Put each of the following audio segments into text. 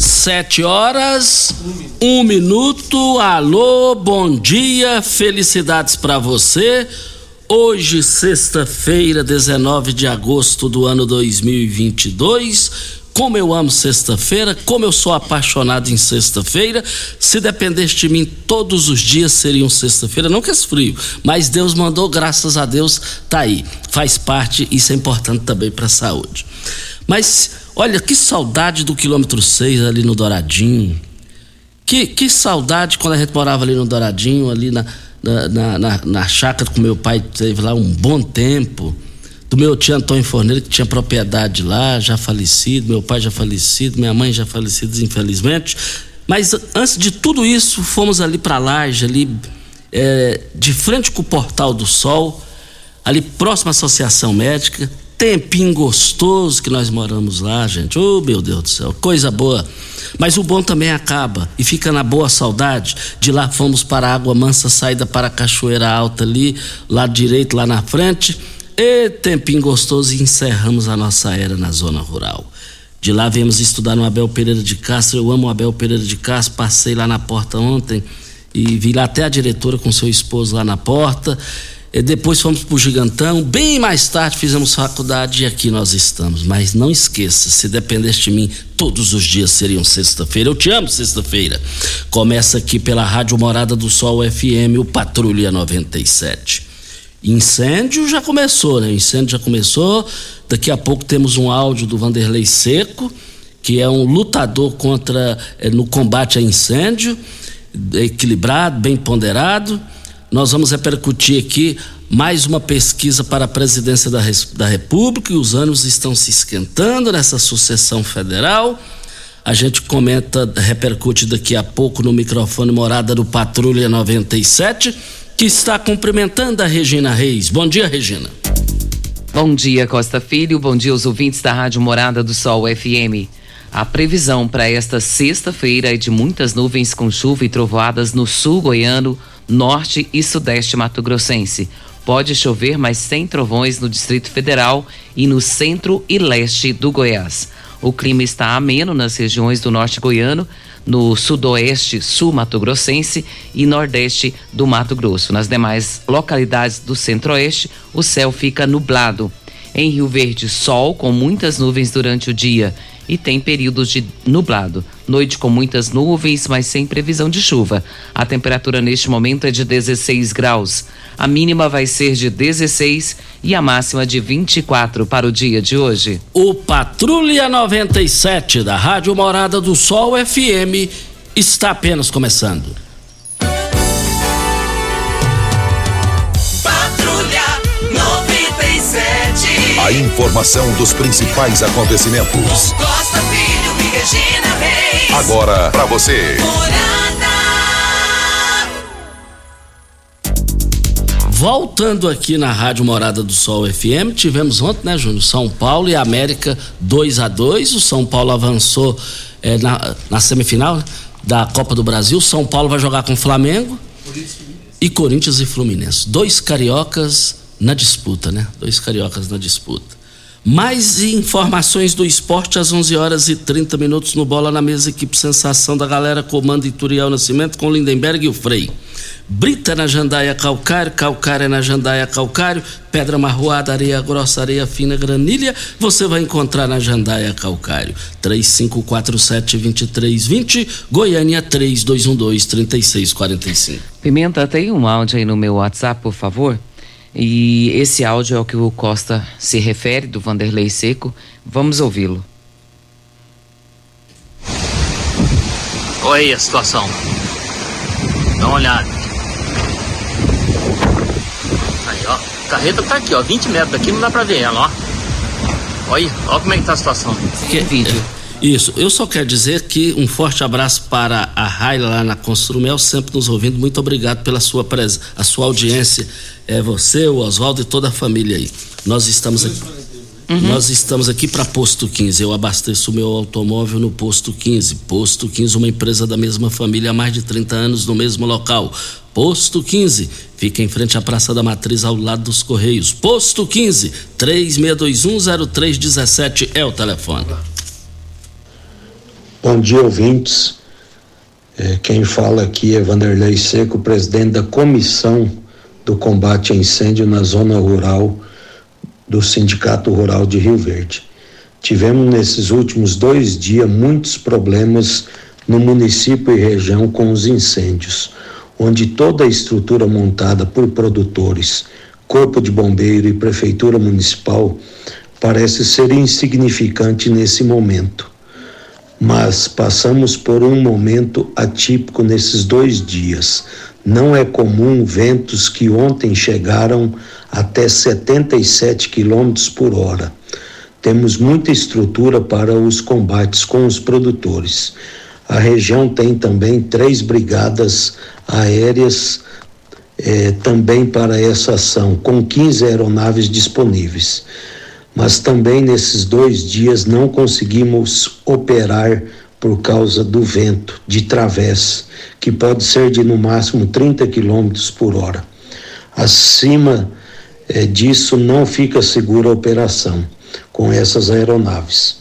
Sete horas, um minuto. Alô, bom dia, felicidades para você. Hoje, sexta-feira, 19 de agosto do ano 2022. Como eu amo sexta-feira, como eu sou apaixonado em sexta-feira. Se dependesse de mim, todos os dias seriam sexta-feira. Não que é frio, mas Deus mandou, graças a Deus, tá aí. Faz parte, isso é importante também para a saúde. Mas olha que saudade do quilômetro 6 ali no Douradinho. Que, que saudade quando a gente morava ali no Douradinho, ali na, na, na, na, na chácara com meu pai, teve lá um bom tempo. Do meu tio Antônio Forneiro, que tinha propriedade lá, já falecido, meu pai já falecido, minha mãe já falecida, infelizmente. Mas antes de tudo isso, fomos ali para Laje, ali é, de frente com o Portal do Sol, ali próximo à Associação Médica tempinho gostoso que nós moramos lá, gente. Oh, meu Deus do céu, coisa boa. Mas o bom também acaba e fica na boa saudade. De lá fomos para a Água Mansa, saída para a Cachoeira Alta ali, lado direito, lá na frente. E tempinho gostoso e encerramos a nossa era na zona rural. De lá viemos estudar no Abel Pereira de Castro. Eu amo o Abel Pereira de Castro. Passei lá na porta ontem e vi lá até a diretora com seu esposo lá na porta. Depois fomos para o Gigantão. Bem mais tarde fizemos faculdade e aqui nós estamos. Mas não esqueça, se dependesse de mim, todos os dias seriam sexta-feira. Eu te amo, sexta-feira. Começa aqui pela Rádio Morada do Sol FM, o Patrulha 97. Incêndio já começou, né? Incêndio já começou. Daqui a pouco temos um áudio do Vanderlei Seco, que é um lutador contra é, no combate a incêndio, equilibrado, bem ponderado nós vamos repercutir aqui mais uma pesquisa para a presidência da, da República e os ânimos estão se esquentando nessa sucessão federal. A gente comenta, repercute daqui a pouco no microfone Morada do Patrulha 97, que está cumprimentando a Regina Reis. Bom dia, Regina. Bom dia, Costa Filho. Bom dia aos ouvintes da Rádio Morada do Sol FM. A previsão para esta sexta-feira é de muitas nuvens com chuva e trovoadas no sul goiano, norte e sudeste mato-grossense. Pode chover, mas sem trovões no Distrito Federal e no centro e leste do Goiás. O clima está ameno nas regiões do norte goiano, no sudoeste sul mato-grossense e nordeste do Mato Grosso. Nas demais localidades do centro-oeste, o céu fica nublado. Em Rio Verde, sol com muitas nuvens durante o dia e tem períodos de nublado. Noite com muitas nuvens, mas sem previsão de chuva. A temperatura neste momento é de 16 graus. A mínima vai ser de 16 e a máxima de 24 para o dia de hoje. O Patrulha 97 da Rádio Morada do Sol FM está apenas começando. A informação dos principais acontecimentos. Costa Filho e Regina Reis. Agora para você. Voltando aqui na Rádio Morada do Sol FM, tivemos ontem, né, Júnior? São Paulo e América 2 a 2 O São Paulo avançou é, na, na semifinal né, da Copa do Brasil. São Paulo vai jogar com o Flamengo e Corinthians e Fluminense. Dois cariocas na disputa, né? Dois cariocas na disputa. Mais informações do esporte às 11 horas e 30 minutos no Bola na Mesa, equipe Sensação da galera, comando Ituriel Nascimento com Lindenberg e o Frei. Brita na jandaia calcário, calcário na jandaia calcário, pedra marroada, areia grossa, areia fina, granilha, você vai encontrar na jandaia calcário. 3547-2320, Goiânia 3212-3645. Pimenta, tem um áudio aí no meu WhatsApp, por favor? E esse áudio é o que o Costa se refere, do Vanderlei Seco. Vamos ouvi-lo. Olha aí a situação. Dá uma olhada. Aí, ó. A carreta tá aqui, ó. 20 metros daqui não dá pra ver ela, ó. Olha, ó como é que tá a situação. Que vídeo. Isso, eu só quero dizer que um forte abraço para a Raila lá na Construmel, sempre nos ouvindo. Muito obrigado pela sua presença, a sua audiência. É você, o Oswaldo e toda a família aí. Nós estamos aqui. Uhum. Nós estamos aqui para Posto 15. Eu abasteço o meu automóvel no Posto 15. Posto 15, uma empresa da mesma família há mais de 30 anos no mesmo local. Posto 15, fica em frente à Praça da Matriz, ao lado dos Correios. Posto 15, 36210317 é o telefone. Bom dia, ouvintes. É, quem fala aqui é Vanderlei Seco, presidente da Comissão do Combate a Incêndio na Zona Rural do Sindicato Rural de Rio Verde. Tivemos nesses últimos dois dias muitos problemas no município e região com os incêndios, onde toda a estrutura montada por produtores, Corpo de Bombeiro e Prefeitura Municipal parece ser insignificante nesse momento mas passamos por um momento atípico nesses dois dias. Não é comum ventos que ontem chegaram até 77 quilômetros por hora. Temos muita estrutura para os combates com os produtores. A região tem também três brigadas aéreas eh, também para essa ação, com 15 aeronaves disponíveis mas também nesses dois dias não conseguimos operar por causa do vento de través, que pode ser de no máximo 30 km por hora. Acima eh, disso, não fica segura a operação com essas aeronaves.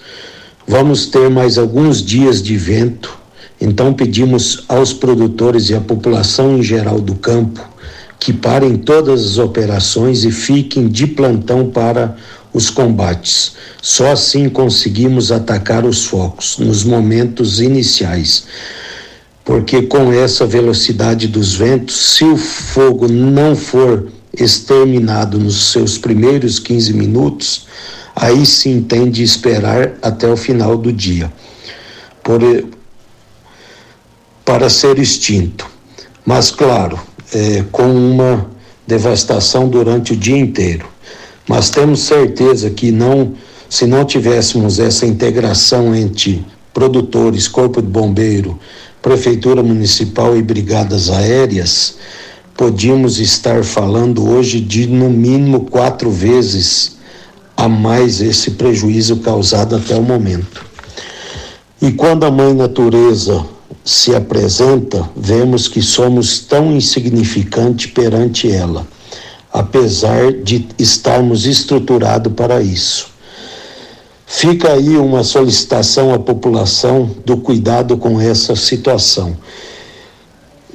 Vamos ter mais alguns dias de vento, então pedimos aos produtores e à população em geral do campo que parem todas as operações e fiquem de plantão para os combates. Só assim conseguimos atacar os focos nos momentos iniciais. Porque com essa velocidade dos ventos, se o fogo não for exterminado nos seus primeiros 15 minutos, aí sim tem de esperar até o final do dia por, para ser extinto. Mas, claro, é, com uma devastação durante o dia inteiro mas temos certeza que não, se não tivéssemos essa integração entre produtores, corpo de bombeiro, prefeitura municipal e brigadas aéreas, podíamos estar falando hoje de no mínimo quatro vezes a mais esse prejuízo causado até o momento. E quando a mãe natureza se apresenta, vemos que somos tão insignificantes perante ela apesar de estarmos estruturados para isso. Fica aí uma solicitação à população do cuidado com essa situação.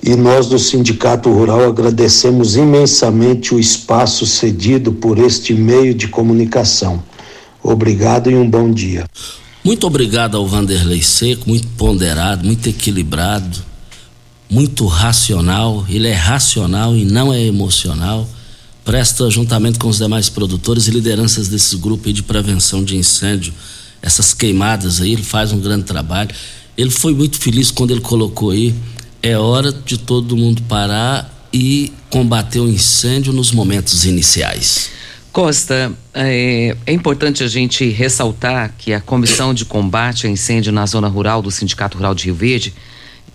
E nós do Sindicato Rural agradecemos imensamente o espaço cedido por este meio de comunicação. Obrigado e um bom dia. Muito obrigado ao Vanderlei Seco, muito ponderado, muito equilibrado, muito racional. Ele é racional e não é emocional presta juntamente com os demais produtores e lideranças desse grupo de prevenção de incêndio, essas queimadas aí, ele faz um grande trabalho. Ele foi muito feliz quando ele colocou aí, é hora de todo mundo parar e combater o incêndio nos momentos iniciais. Costa, é, é, importante a gente ressaltar que a Comissão de Combate a Incêndio na Zona Rural do Sindicato Rural de Rio Verde,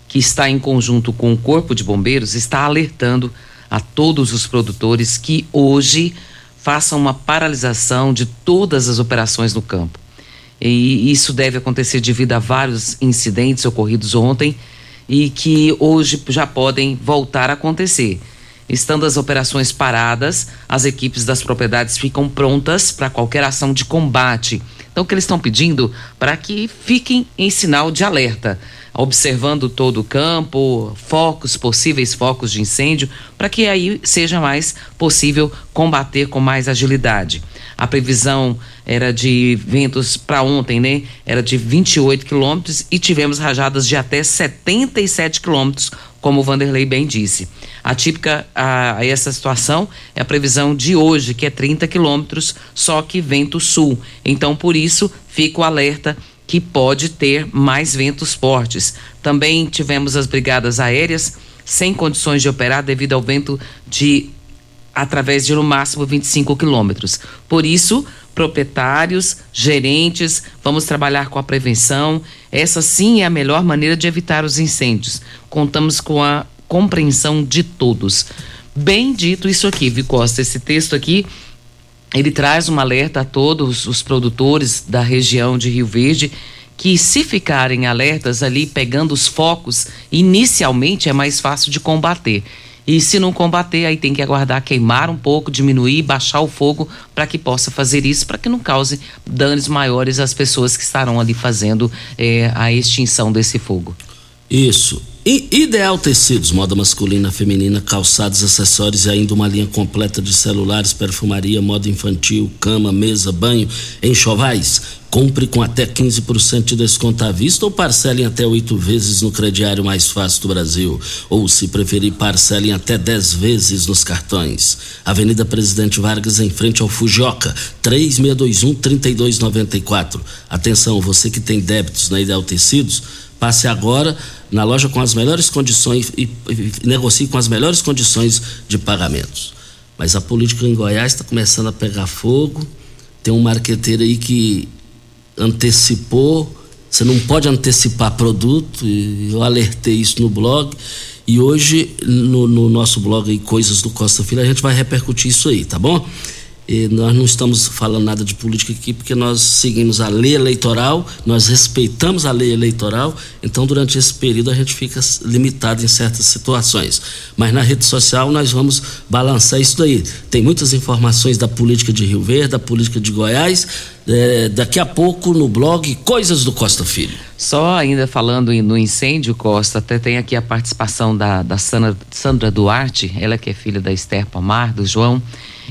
que está em conjunto com o Corpo de Bombeiros, está alertando a todos os produtores que hoje façam uma paralisação de todas as operações no campo. E isso deve acontecer devido a vários incidentes ocorridos ontem e que hoje já podem voltar a acontecer. Estando as operações paradas, as equipes das propriedades ficam prontas para qualquer ação de combate. Então, o que eles estão pedindo para que fiquem em sinal de alerta observando todo o campo, focos, possíveis focos de incêndio, para que aí seja mais possível combater com mais agilidade. A previsão era de ventos para ontem, né? Era de 28 quilômetros e tivemos rajadas de até 77 quilômetros, como o Vanderlei bem disse. A típica a, a, essa situação é a previsão de hoje, que é 30 quilômetros, só que vento sul. Então, por isso, fica o alerta que pode ter mais ventos fortes. Também tivemos as brigadas aéreas sem condições de operar devido ao vento de através de no máximo 25 quilômetros. Por isso, proprietários, gerentes, vamos trabalhar com a prevenção. Essa sim é a melhor maneira de evitar os incêndios. Contamos com a compreensão de todos. Bem dito isso aqui, Vi Costa. Esse texto aqui ele traz um alerta a todos os produtores da região de Rio Verde que se ficarem alertas ali pegando os focos, inicialmente é mais fácil de combater. E se não combater, aí tem que aguardar queimar um pouco, diminuir, baixar o fogo para que possa fazer isso, para que não cause danos maiores às pessoas que estarão ali fazendo eh, a extinção desse fogo. Isso. Ideal Tecidos, moda masculina, feminina, calçados, acessórios e ainda uma linha completa de celulares, perfumaria, moda infantil, cama, mesa, banho, enxovais. Compre com até 15% de desconto à vista ou parcelem até oito vezes no crediário mais fácil do Brasil. Ou, se preferir, parcelem até 10 vezes nos cartões. Avenida Presidente Vargas, em frente ao Fujioka, 3621-3294. Atenção, você que tem débitos na Ideal Tecidos, passe agora na loja com as melhores condições e, e, e negocie com as melhores condições de pagamentos. Mas a política em Goiás está começando a pegar fogo. Tem um marqueteiro aí que antecipou. Você não pode antecipar produto. eu alertei isso no blog. E hoje, no, no nosso blog aí, Coisas do Costa Filho, a gente vai repercutir isso aí, tá bom? E nós não estamos falando nada de política aqui porque nós seguimos a lei eleitoral, nós respeitamos a lei eleitoral, então durante esse período a gente fica limitado em certas situações. Mas na rede social nós vamos balançar isso daí. Tem muitas informações da política de Rio Verde, da política de Goiás, é, daqui a pouco no blog Coisas do Costa Filho. Só ainda falando no incêndio, Costa, até tem aqui a participação da, da Sandra, Sandra Duarte, ela que é filha da Esther Pomar, do João.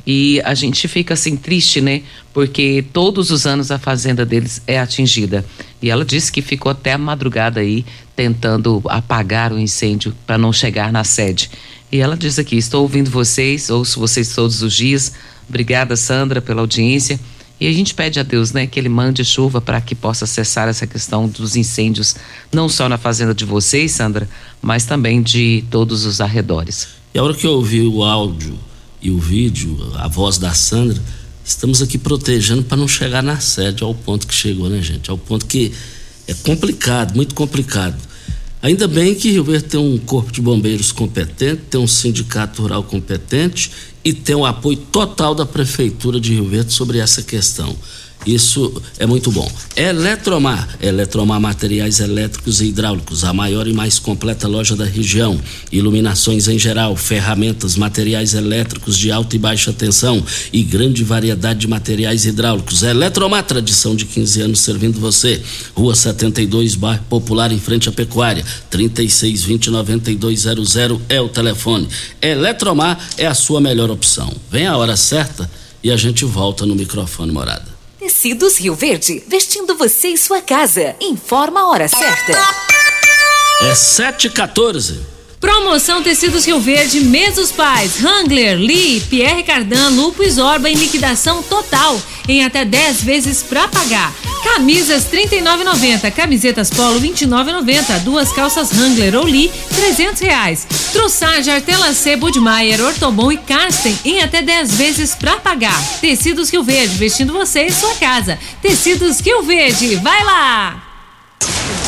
E a gente fica assim triste, né? Porque todos os anos a fazenda deles é atingida. E ela disse que ficou até a madrugada aí tentando apagar o incêndio para não chegar na sede. E ela diz aqui: Estou ouvindo vocês, ouço vocês todos os dias. Obrigada, Sandra, pela audiência. E a gente pede a Deus, né, que Ele mande chuva para que possa cessar essa questão dos incêndios, não só na fazenda de vocês, Sandra, mas também de todos os arredores. E a hora que eu ouvi o áudio e o vídeo, a voz da Sandra, estamos aqui protegendo para não chegar na sede ao ponto que chegou, né, gente? Ao ponto que é complicado, muito complicado. Ainda bem que Rio Verde tem um corpo de bombeiros competente, tem um sindicato rural competente e tem o apoio total da prefeitura de Rio Verde sobre essa questão. Isso é muito bom. Eletromar, Eletromar Materiais Elétricos e Hidráulicos, a maior e mais completa loja da região. Iluminações em geral, ferramentas, materiais elétricos de alta e baixa tensão e grande variedade de materiais hidráulicos. Eletromar, tradição de 15 anos servindo você. Rua 72, bairro Popular, em frente à Pecuária. 3620 9200 é o telefone. Eletromar é a sua melhor opção. Vem a hora certa e a gente volta no microfone morada. Tecidos Rio Verde, vestindo você e sua casa. Informa a hora certa. É 7h14. Promoção Tecidos Rio Verde, Mesos Pais, Hangler, Lee, Pierre Cardan, Lupo e Zorba em liquidação total, em até 10 vezes para pagar. Camisas 39,90, camisetas Polo 29,90, duas calças Hangler ou Lee 300 reais. Trussage, Artelacê, Budmeier, Ortobon e Karsten em até 10 vezes para pagar. Tecidos Rio Verde, vestindo você e sua casa. Tecidos Rio Verde, vai lá!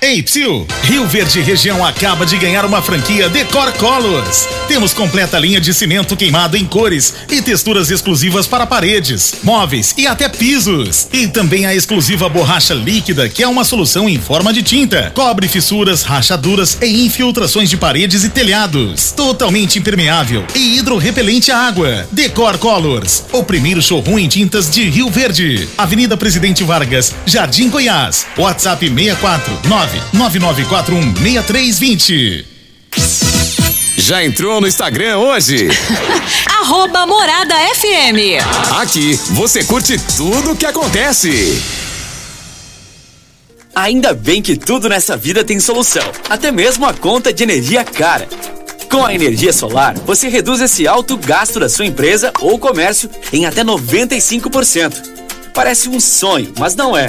Ei, Psil, Rio Verde Região acaba de ganhar uma franquia Decor Colors. Temos completa linha de cimento queimado em cores e texturas exclusivas para paredes, móveis e até pisos. E também a exclusiva borracha líquida, que é uma solução em forma de tinta. Cobre fissuras, rachaduras e infiltrações de paredes e telhados. Totalmente impermeável e hidrorrepelente à água. Decor Colors, o primeiro showroom em tintas de Rio Verde. Avenida Presidente Vargas, Jardim Goiás. WhatsApp 649 99416320. Já entrou no Instagram hoje? Arroba Morada FM. Aqui você curte tudo o que acontece. Ainda bem que tudo nessa vida tem solução, até mesmo a conta de energia cara. Com a energia solar, você reduz esse alto gasto da sua empresa ou comércio em até 95%. Parece um sonho, mas não é.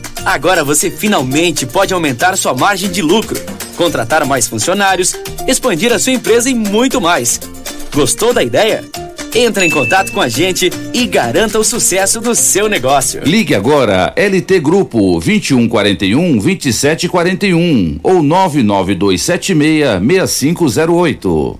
Agora você finalmente pode aumentar sua margem de lucro, contratar mais funcionários, expandir a sua empresa e muito mais. Gostou da ideia? Entre em contato com a gente e garanta o sucesso do seu negócio. Ligue agora LT Grupo 2141 2741 ou 99276 6508.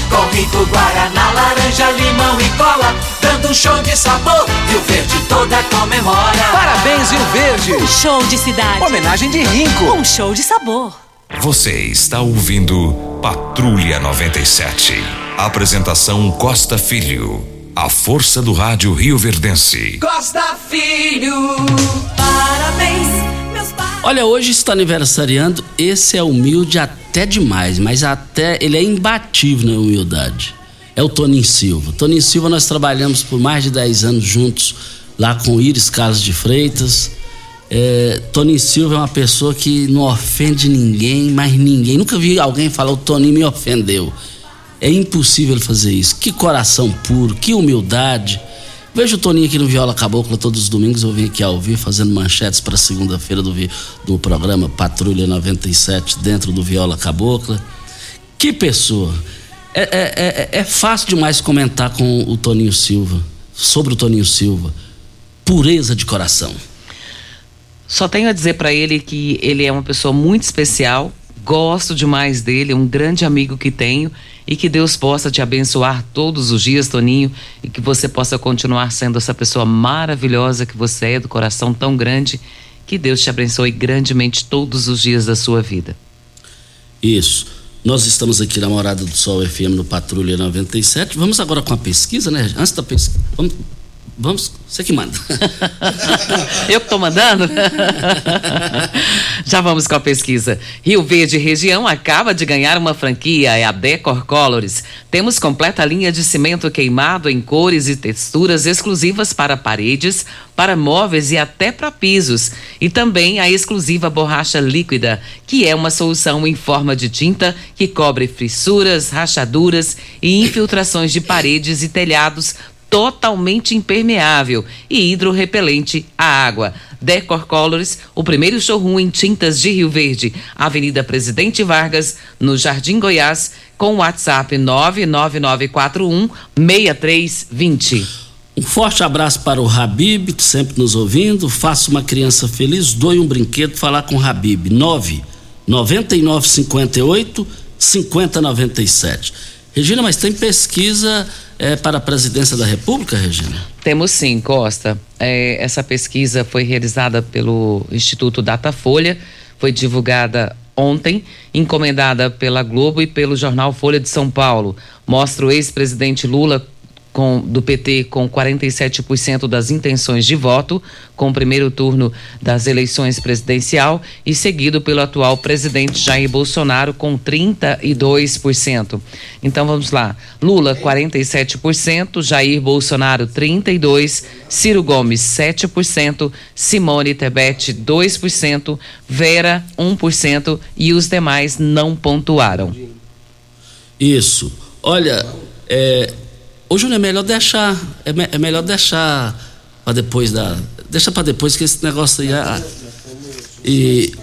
com rico guaraná, laranja, limão e cola, dando um show de sabor. Rio Verde toda comemora. Parabéns, Rio Verde. Um show de cidade. Homenagem de Rinco. Um show de sabor. Você está ouvindo Patrulha 97. Apresentação Costa Filho. A força do rádio Rio Verdense. Costa Filho, parabéns. Olha, hoje está aniversariando. Esse é humilde até demais, mas até ele é imbatível na humildade. É o Toninho Silva. Toninho Silva, nós trabalhamos por mais de 10 anos juntos lá com o Iris Carlos de Freitas. É, Toninho Silva é uma pessoa que não ofende ninguém, mas ninguém. Nunca vi alguém falar o Toninho me ofendeu. É impossível fazer isso. Que coração puro, que humildade. Vejo o Toninho aqui no Viola Cabocla todos os domingos. Eu vim aqui ao vivo fazendo manchetes para segunda-feira do, do programa Patrulha 97 dentro do Viola Cabocla. Que pessoa. É, é, é, é fácil demais comentar com o Toninho Silva, sobre o Toninho Silva. Pureza de coração. Só tenho a dizer para ele que ele é uma pessoa muito especial, gosto demais dele, é um grande amigo que tenho e que Deus possa te abençoar todos os dias, Toninho, e que você possa continuar sendo essa pessoa maravilhosa que você é, do coração tão grande. Que Deus te abençoe grandemente todos os dias da sua vida. Isso. Nós estamos aqui na Morada do Sol FM no Patrulha 97. Vamos agora com a pesquisa, né? Antes da pesquisa. Vamos, vamos, você que manda. Eu que estou mandando? Já vamos com a pesquisa. Rio Verde Região acaba de ganhar uma franquia, é a Decor Colors. Temos completa linha de cimento queimado em cores e texturas exclusivas para paredes, para móveis e até para pisos. E também a exclusiva borracha líquida, que é uma solução em forma de tinta que cobre fissuras, rachaduras e infiltrações de paredes e telhados totalmente impermeável e hidrorrepelente à água. Decor Colors, o primeiro showroom em tintas de Rio Verde, Avenida Presidente Vargas, no Jardim Goiás, com WhatsApp 99941 6320. Um forte abraço para o Habib, sempre nos ouvindo. Faça uma criança feliz, doe um brinquedo, falar com o Habib. 9 9958 5097. Regina, mas tem pesquisa é, para a presidência da República, Regina? Temos sim, Costa. É, essa pesquisa foi realizada pelo Instituto Datafolha, foi divulgada ontem, encomendada pela Globo e pelo jornal Folha de São Paulo. Mostra o ex-presidente Lula com, do PT com 47% das intenções de voto, com o primeiro turno das eleições presidencial, e seguido pelo atual presidente Jair Bolsonaro com 32%. Então vamos lá: Lula 47%, Jair Bolsonaro 32%, Ciro Gomes 7%, Simone Tebet 2%, Vera 1% e os demais não pontuaram. Isso. Olha, é, Ô Júnior, é melhor deixar. É, me, é melhor deixar para depois da. Deixa para depois que esse negócio aí. É, e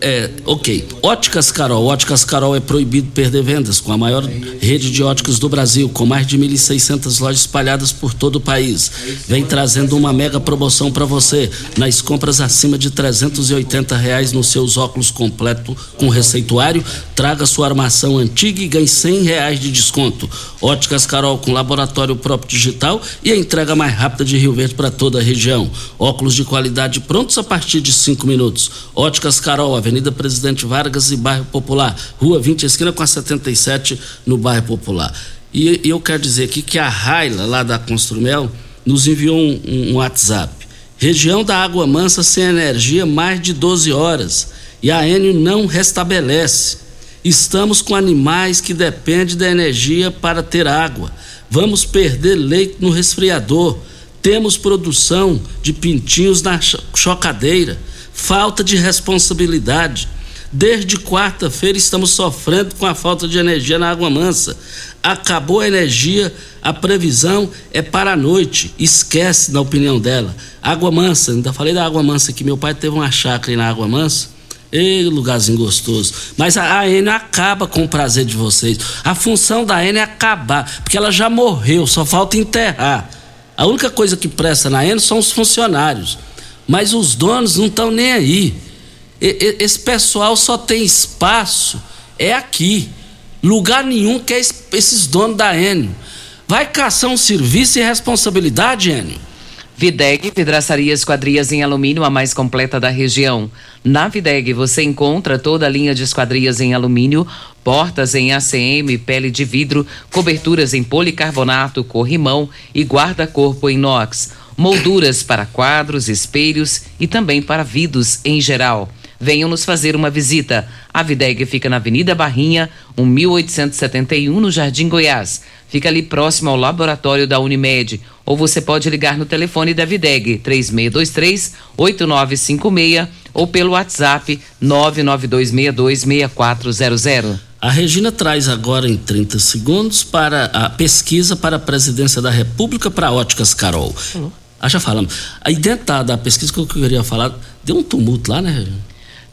é, ok. Óticas Carol. Óticas Carol é proibido perder vendas com a maior rede de óticas do Brasil, com mais de 1.600 lojas espalhadas por todo o país. Vem trazendo uma mega promoção para você nas compras acima de 380 reais nos seus óculos completo com receituário. Traga sua armação antiga e ganhe 100 reais de desconto. Óticas Carol com laboratório próprio digital e a entrega mais rápida de Rio Verde para toda a região. Óculos de qualidade prontos a partir de 5 minutos. Óticas Carol, Avenida Presidente Vargas e Bairro Popular, Rua 20, esquina com a 77, no Bairro Popular. E, e eu quero dizer aqui que a Raila, lá da Construmel, nos enviou um, um, um WhatsApp. Região da Água Mansa sem energia mais de 12 horas e a Enio não restabelece. Estamos com animais que dependem da energia para ter água. Vamos perder leite no resfriador. Temos produção de pintinhos na chocadeira falta de responsabilidade. Desde quarta-feira estamos sofrendo com a falta de energia na Água Mansa. Acabou a energia, a previsão é para a noite. Esquece, na opinião dela. Água Mansa, ainda falei da Água Mansa que meu pai teve uma chácara aí na Água Mansa. Ei, lugarzinho gostoso. Mas a, a Enel acaba com o prazer de vocês. A função da Enel é acabar, porque ela já morreu, só falta enterrar. A única coisa que presta na Enel são os funcionários. Mas os donos não estão nem aí. Esse pessoal só tem espaço é aqui. Lugar nenhum que é esses donos da Enio. Vai caçar um serviço e responsabilidade, Enio. Videg, vidraçaria esquadrias em alumínio, a mais completa da região. Na Videg você encontra toda a linha de esquadrias em alumínio, portas em ACM, pele de vidro, coberturas em policarbonato, corrimão e guarda-corpo inox molduras para quadros, espelhos e também para vidros em geral. Venham nos fazer uma visita. A Videg fica na Avenida Barrinha, 1871, no Jardim Goiás. Fica ali próximo ao laboratório da Unimed. Ou você pode ligar no telefone da Videg, 3623 8956 ou pelo WhatsApp 992626400. A Regina traz agora em 30 segundos para a pesquisa para a presidência da República para Óticas Carol. Uhum. Ah, já falamos. Aí dentro da, da pesquisa que eu queria falar, deu um tumulto lá, né?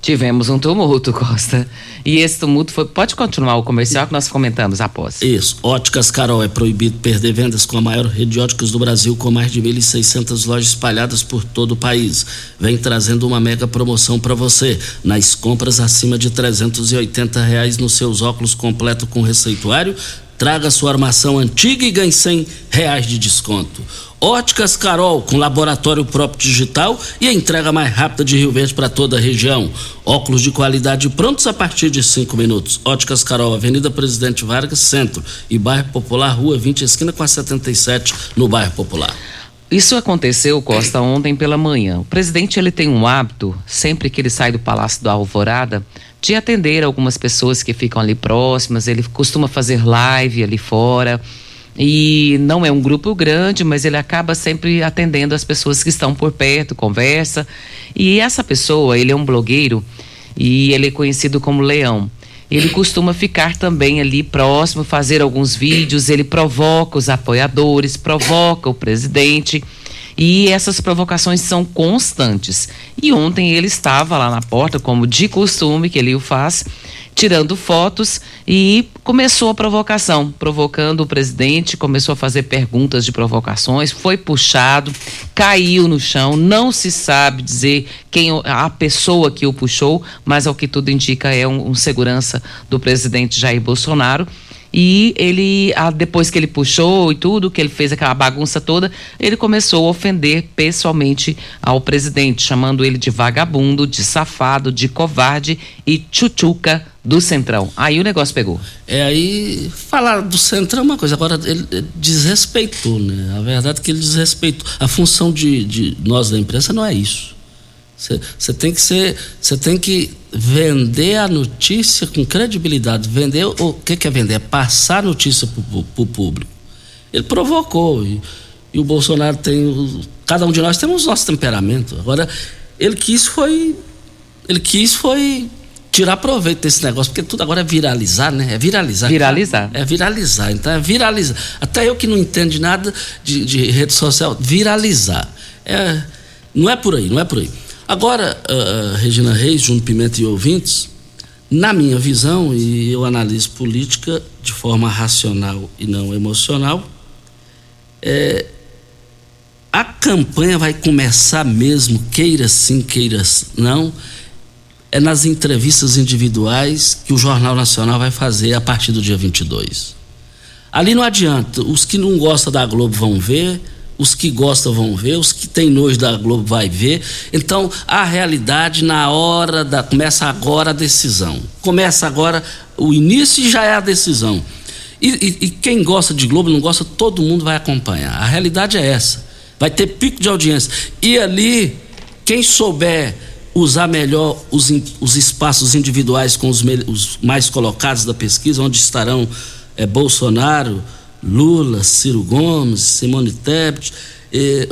Tivemos um tumulto, Costa. E esse tumulto foi. Pode continuar o comercial que nós comentamos após. Isso. Óticas Carol é proibido perder vendas com a maior rede de óticas do Brasil, com mais de 1.600 lojas espalhadas por todo o país. Vem trazendo uma mega promoção para você. Nas compras acima de 380 reais nos seus óculos completo com receituário, traga sua armação antiga e ganhe 100 reais de desconto. Óticas Carol, com laboratório próprio digital e a entrega mais rápida de Rio Verde para toda a região. Óculos de qualidade prontos a partir de cinco minutos. Óticas Carol, Avenida Presidente Vargas, Centro e Bairro Popular, Rua 20, esquina com a 77, no Bairro Popular. Isso aconteceu, Costa, ontem pela manhã. O presidente ele tem um hábito, sempre que ele sai do Palácio da Alvorada, de atender algumas pessoas que ficam ali próximas. Ele costuma fazer live ali fora e não é um grupo grande, mas ele acaba sempre atendendo as pessoas que estão por perto, conversa. E essa pessoa, ele é um blogueiro e ele é conhecido como Leão. Ele costuma ficar também ali próximo, fazer alguns vídeos, ele provoca os apoiadores, provoca o presidente. E essas provocações são constantes. E ontem ele estava lá na porta, como de costume que ele o faz, tirando fotos e começou a provocação, provocando o presidente, começou a fazer perguntas de provocações, foi puxado, caiu no chão, não se sabe dizer quem a pessoa que o puxou, mas ao que tudo indica é um, um segurança do presidente Jair Bolsonaro e ele, depois que ele puxou e tudo, que ele fez aquela bagunça toda, ele começou a ofender pessoalmente ao presidente, chamando ele de vagabundo, de safado, de covarde e tchutchuca do Centrão. Aí o negócio pegou. É, aí falar do Centrão é uma coisa, agora ele, desrespeitou, né? A verdade é que ele desrespeitou. A função de, de nós da imprensa não é isso. Você tem que ser, você tem que vender a notícia com credibilidade. Vender o que, que é vender? É passar a notícia para o público. Ele provocou e, e, o Bolsonaro tem, cada um de nós temos nosso temperamento. Agora ele quis foi, ele quis foi tirar proveito desse negócio, porque tudo agora é viralizar, né? É viralizar. Viralizar. É viralizar. Então é viralizar. Até eu que não entendo de nada de, de rede social, viralizar. É, não é por aí, não é por aí. Agora, uh, Regina Reis, Júnior Pimenta e ouvintes, na minha visão, e eu analiso política de forma racional e não emocional, é, a campanha vai começar mesmo, queira sim, queira não, é nas entrevistas individuais que o Jornal Nacional vai fazer a partir do dia 22. Ali não adianta, os que não gostam da Globo vão ver, os que gostam vão ver, os que têm nojo da Globo vai ver. Então, a realidade na hora da começa agora a decisão. Começa agora o início já é a decisão. E, e, e, quem gosta de Globo, não gosta, todo mundo vai acompanhar. A realidade é essa. Vai ter pico de audiência. E ali, quem souber usar melhor os, os espaços individuais com os, os mais colocados da pesquisa, onde estarão é, Bolsonaro, Lula, Ciro Gomes, Simone Tebet, e,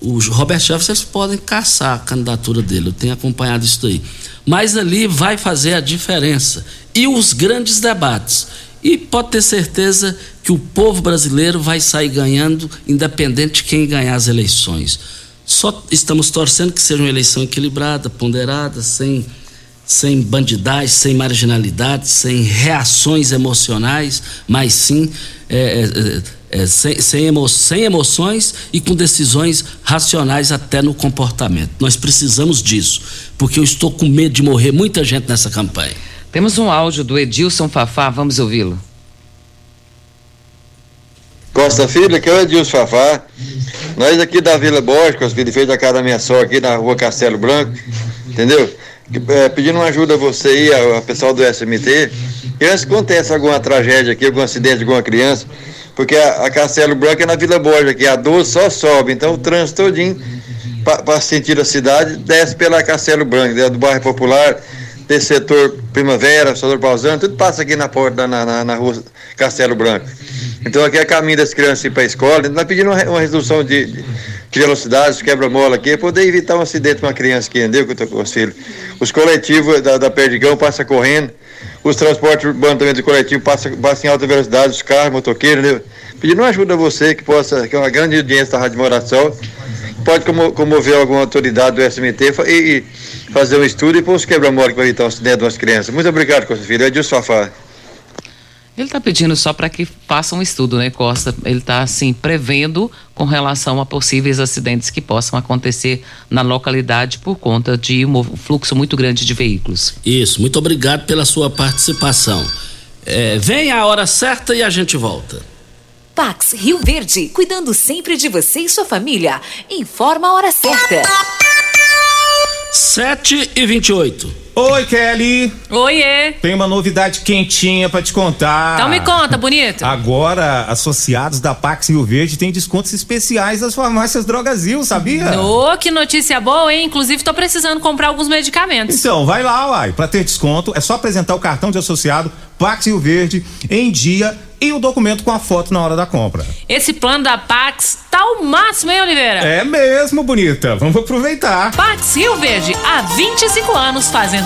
o Roberto Jefferson, eles podem caçar a candidatura dele, eu tenho acompanhado isso aí. Mas ali vai fazer a diferença. E os grandes debates. E pode ter certeza que o povo brasileiro vai sair ganhando, independente de quem ganhar as eleições. Só estamos torcendo que seja uma eleição equilibrada, ponderada, sem sem bandidagem, sem marginalidade, sem reações emocionais, mas sim é, é, é, é, sem, sem, emo, sem emoções e com decisões racionais até no comportamento. Nós precisamos disso, porque eu estou com medo de morrer muita gente nessa campanha. Temos um áudio do Edilson Fafá, vamos ouvi-lo. Costa Filho, que é o Edilson Fafá. Nós aqui da Vila Borges, Costa Filho, fez a cara da minha só aqui na rua Castelo Branco, entendeu? é, pedindo uma ajuda a você aí, a, a pessoal do SMT, que antes acontece alguma tragédia aqui, algum acidente de alguma criança, porque a, a Castelo Branco é na Vila Borja, aqui a 12 só sobe, então o trânsito todinho para sentir a cidade desce pela Castelo Branco, né, do bairro Popular, desse setor Primavera, setor Pausano, tudo passa aqui na porta, na, na, na rua Castelo Branco. Então aqui é caminho das crianças para a escola, nós pedindo uma, uma redução de, de, de velocidade, quebra-mola aqui, poder evitar um acidente com uma criança que andeu com os filhos. Os coletivos da, da Perdigão passam correndo, os transportes urbanos também do coletivo passam, passam em alta velocidade, os carros, motoqueiros, né? Pedindo uma ajuda a você, que possa, que é uma grande audiência da Rádio Moração, pode comover alguma autoridade do SMT e, e fazer um estudo e pôr os quebra-mola para evitar um acidente de umas crianças. Muito obrigado, Costa Filho. É Edilson Fafá. Ele está pedindo só para que faça um estudo, né, Costa? Ele está, assim, prevendo com relação a possíveis acidentes que possam acontecer na localidade por conta de um fluxo muito grande de veículos. Isso, muito obrigado pela sua participação. É, vem a hora certa e a gente volta. Pax Rio Verde, cuidando sempre de você e sua família. Informa a hora certa. 7 e 28 Oi, Kelly. Oiê. Tem uma novidade quentinha para te contar. Então me conta, bonito. Agora, associados da Pax Rio Verde têm descontos especiais nas farmácias Drogazil, sabia? Ô, oh, que notícia boa, hein? Inclusive, tô precisando comprar alguns medicamentos. Então, vai lá, uai. Pra ter desconto, é só apresentar o cartão de associado Pax Rio Verde em dia e o documento com a foto na hora da compra. Esse plano da Pax tá o máximo, hein, Oliveira? É mesmo, bonita. Vamos aproveitar. Pax Rio Verde, há 25 anos fazendo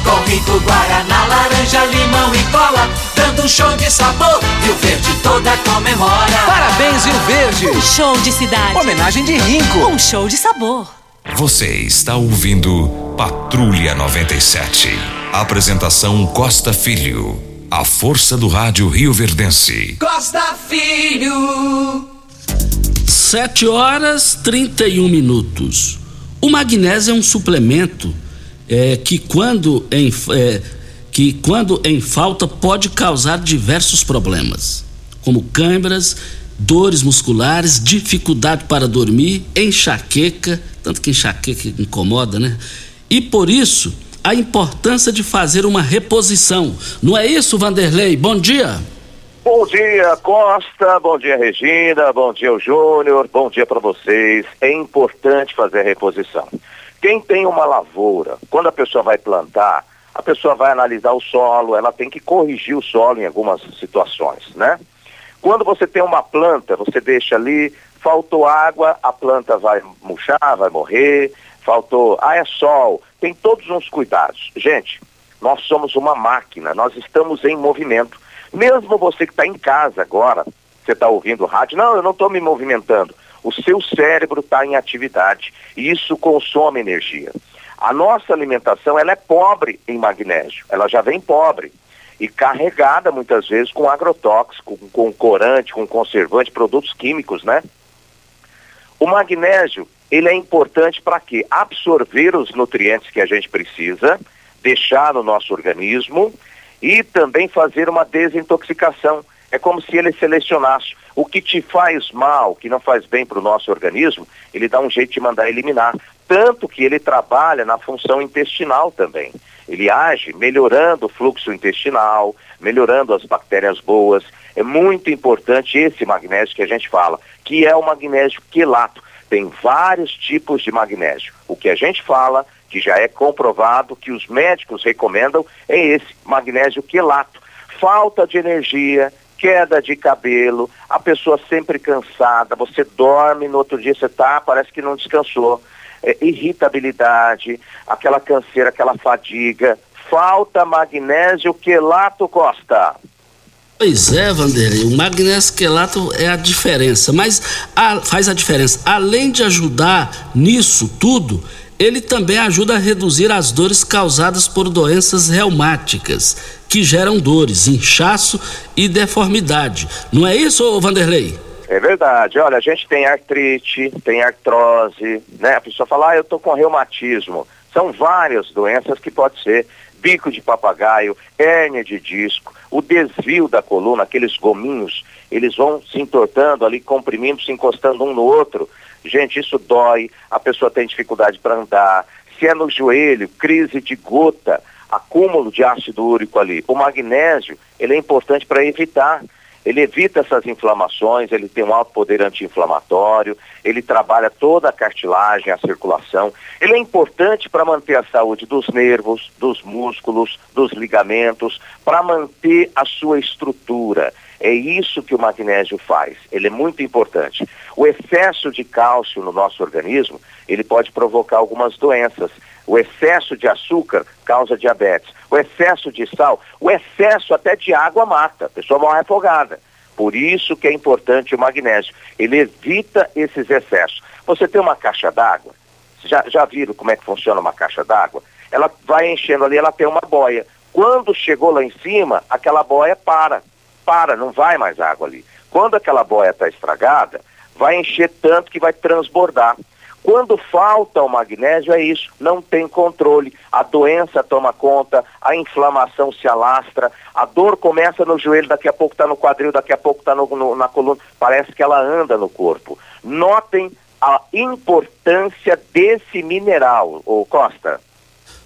com rico guaraná, laranja, limão e cola, dando um show de sabor. Rio Verde toda comemora. Parabéns, Rio Verde. Um show de cidade. Homenagem de Rinco. Um show de sabor. Você está ouvindo Patrulha 97. Apresentação Costa Filho. A força do rádio Rio Verdense. Costa Filho. 7 horas 31 minutos. O magnésio é um suplemento é, que, quando em, é, que, quando em falta, pode causar diversos problemas, como câimbras, dores musculares, dificuldade para dormir, enxaqueca, tanto que enxaqueca incomoda, né? E por isso, a importância de fazer uma reposição. Não é isso, Vanderlei? Bom dia. Bom dia, Costa. Bom dia, Regina. Bom dia, Júnior. Bom dia para vocês. É importante fazer a reposição. Quem tem uma lavoura, quando a pessoa vai plantar, a pessoa vai analisar o solo, ela tem que corrigir o solo em algumas situações, né? Quando você tem uma planta, você deixa ali, faltou água, a planta vai murchar, vai morrer, faltou, ah, é sol, tem todos uns cuidados. Gente, nós somos uma máquina, nós estamos em movimento. Mesmo você que está em casa agora, você está ouvindo rádio, não, eu não estou me movimentando. O seu cérebro está em atividade e isso consome energia. A nossa alimentação ela é pobre em magnésio, ela já vem pobre e carregada muitas vezes com agrotóxico, com, corante, com conservante, produtos químicos, né? O magnésio, ele é importante para quê? Absorver os nutrientes que a gente precisa, deixar no nosso organismo e também fazer uma desintoxicação. É como se ele selecionasse o que te faz mal, que não faz bem para o nosso organismo, ele dá um jeito de mandar eliminar. Tanto que ele trabalha na função intestinal também. Ele age melhorando o fluxo intestinal, melhorando as bactérias boas. É muito importante esse magnésio que a gente fala, que é o magnésio quelato. Tem vários tipos de magnésio. O que a gente fala, que já é comprovado, que os médicos recomendam, é esse magnésio quelato. Falta de energia, queda de cabelo, a pessoa sempre cansada, você dorme, no outro dia você tá, parece que não descansou. É, irritabilidade, aquela canseira, aquela fadiga, falta magnésio quelato Costa. Pois é, Vanderlei, o magnésio quelato é a diferença, mas a, faz a diferença. Além de ajudar nisso tudo, ele também ajuda a reduzir as dores causadas por doenças reumáticas, que geram dores, inchaço e deformidade. Não é isso, Vanderlei? É verdade. Olha, a gente tem artrite, tem artrose, né? A pessoa fala, ah, eu tô com reumatismo. São várias doenças que pode ser bico de papagaio, hérnia de disco, o desvio da coluna, aqueles gominhos, eles vão se entortando ali, comprimindo, se encostando um no outro. Gente, isso dói, a pessoa tem dificuldade para andar. Se é no joelho, crise de gota, acúmulo de ácido úrico ali. O magnésio, ele é importante para evitar ele evita essas inflamações, ele tem um alto poder anti-inflamatório, ele trabalha toda a cartilagem, a circulação. Ele é importante para manter a saúde dos nervos, dos músculos, dos ligamentos, para manter a sua estrutura. É isso que o magnésio faz. Ele é muito importante. O excesso de cálcio no nosso organismo, ele pode provocar algumas doenças. O excesso de açúcar causa diabetes. O excesso de sal, o excesso até de água mata. A pessoa morre afogada. Por isso que é importante o magnésio. Ele evita esses excessos. Você tem uma caixa d'água, já, já viram como é que funciona uma caixa d'água? Ela vai enchendo ali, ela tem uma boia. Quando chegou lá em cima, aquela boia para. Para, não vai mais água ali. Quando aquela boia está estragada, vai encher tanto que vai transbordar. Quando falta o magnésio, é isso, não tem controle. A doença toma conta, a inflamação se alastra, a dor começa no joelho, daqui a pouco está no quadril, daqui a pouco está na coluna, parece que ela anda no corpo. Notem a importância desse mineral, ô Costa.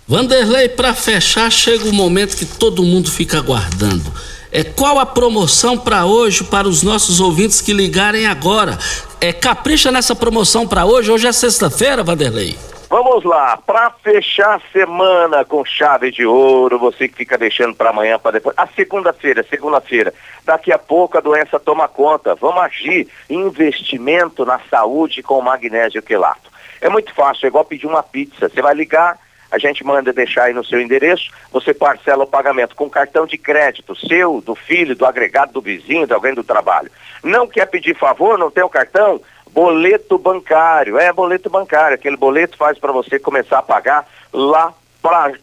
Vanderlei, para fechar, chega o momento que todo mundo fica aguardando. É qual a promoção para hoje para os nossos ouvintes que ligarem agora? É capricha nessa promoção para hoje. Hoje é sexta-feira, Vanderlei. Vamos lá, para fechar a semana com chave de ouro, você que fica deixando para amanhã, para depois. A segunda-feira, segunda-feira. Daqui a pouco a doença toma conta. Vamos agir. Investimento na saúde com magnésio quelato. É muito fácil, é igual pedir uma pizza. Você vai ligar, a gente manda deixar aí no seu endereço, você parcela o pagamento com cartão de crédito seu, do filho, do agregado do vizinho, de alguém do trabalho. Não quer pedir favor, não tem o cartão? Boleto bancário, é boleto bancário, aquele boleto faz para você começar a pagar lá para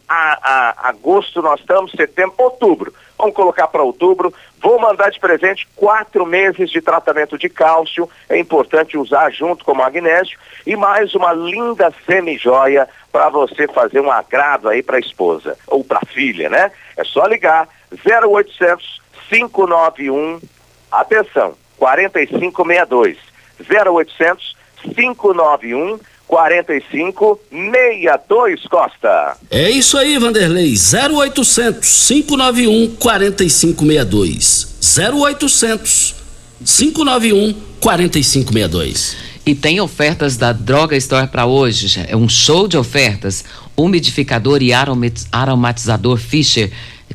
agosto nós estamos, setembro, outubro. Vamos colocar para outubro. Vou mandar de presente quatro meses de tratamento de cálcio. É importante usar junto com magnésio. E mais uma linda semi-joia para você fazer um agrado aí para a esposa ou para a filha, né? É só ligar 0800 591 atenção 4562 0800 591 4562 Costa. É isso aí, Vanderlei. 0800 591 4562. 0800 591 4562. E tem ofertas da Droga Store para hoje. É um show de ofertas. Umidificador e aromatizador Fischer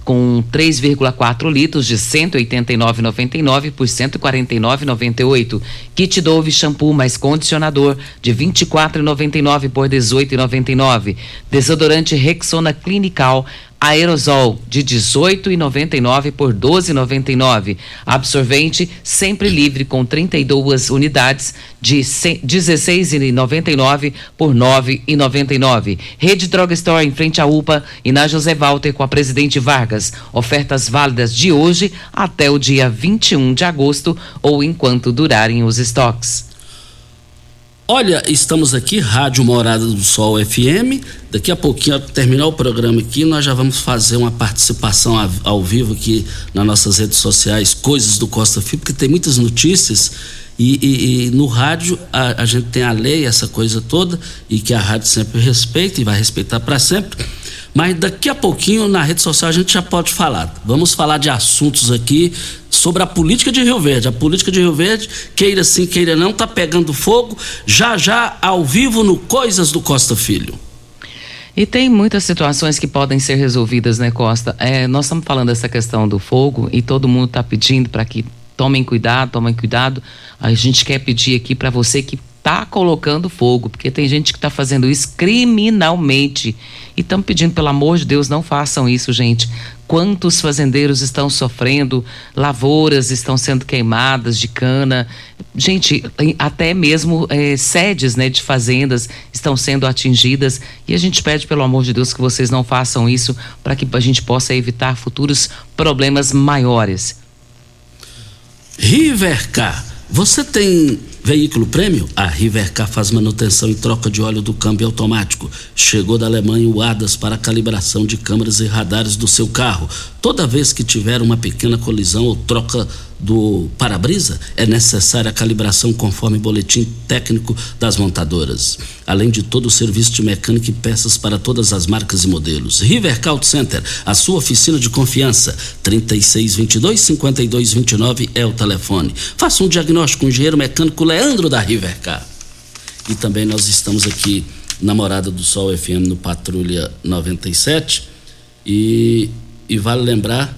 com 3,4 litros de 189,99 por 149,98. Kit Dove shampoo mais condicionador de 24,99 por 18,99. Desodorante Rexona Clinical Aerosol de 18,99 por 12,99. Absorvente sempre livre com 32 unidades de 16,99 por 9,99. Rede Drug Store em frente à UPA e na José Walter com a Presidente Vargas. Ofertas válidas de hoje até o dia 21 de agosto ou enquanto durarem os estoques. Olha, estamos aqui, Rádio Morada do Sol FM. Daqui a pouquinho, terminar o programa aqui, nós já vamos fazer uma participação ao vivo aqui nas nossas redes sociais, Coisas do Costa Filho, porque tem muitas notícias. E, e, e no rádio a, a, gente tem a lei, essa coisa toda, e que a rádio sempre respeita e vai respeitar para sempre. Mas daqui a pouquinho na rede social a gente já pode falar. Vamos falar de assuntos aqui sobre a política de Rio Verde. A política de Rio Verde, queira sim, queira não, tá pegando fogo. Já já ao vivo no Coisas do Costa Filho. E tem muitas situações que podem ser resolvidas, né, Costa? É, nós estamos falando dessa questão do fogo e todo mundo está pedindo para que tomem cuidado, tomem cuidado. A gente quer pedir aqui para você que tá colocando fogo, porque tem gente que está fazendo isso criminalmente. E estamos pedindo, pelo amor de Deus, não façam isso, gente. Quantos fazendeiros estão sofrendo, lavouras estão sendo queimadas de cana. Gente, até mesmo é, sedes né, de fazendas estão sendo atingidas. E a gente pede, pelo amor de Deus, que vocês não façam isso para que a gente possa evitar futuros problemas maiores. Rivercar, você tem Veículo prêmio? A Rivercar faz manutenção e troca de óleo do câmbio automático. Chegou da Alemanha o ADAS para calibração de câmeras e radares do seu carro. Toda vez que tiver uma pequena colisão ou troca do para-brisa, é necessária a calibração conforme boletim técnico das montadoras. Além de todo o serviço de mecânica e peças para todas as marcas e modelos. River Call Center, a sua oficina de confiança. 3622-5229 é o telefone. Faça um diagnóstico com o engenheiro mecânico Leandro da Rivercar. E também nós estamos aqui na Morada do Sol FM no Patrulha 97. E, e vale lembrar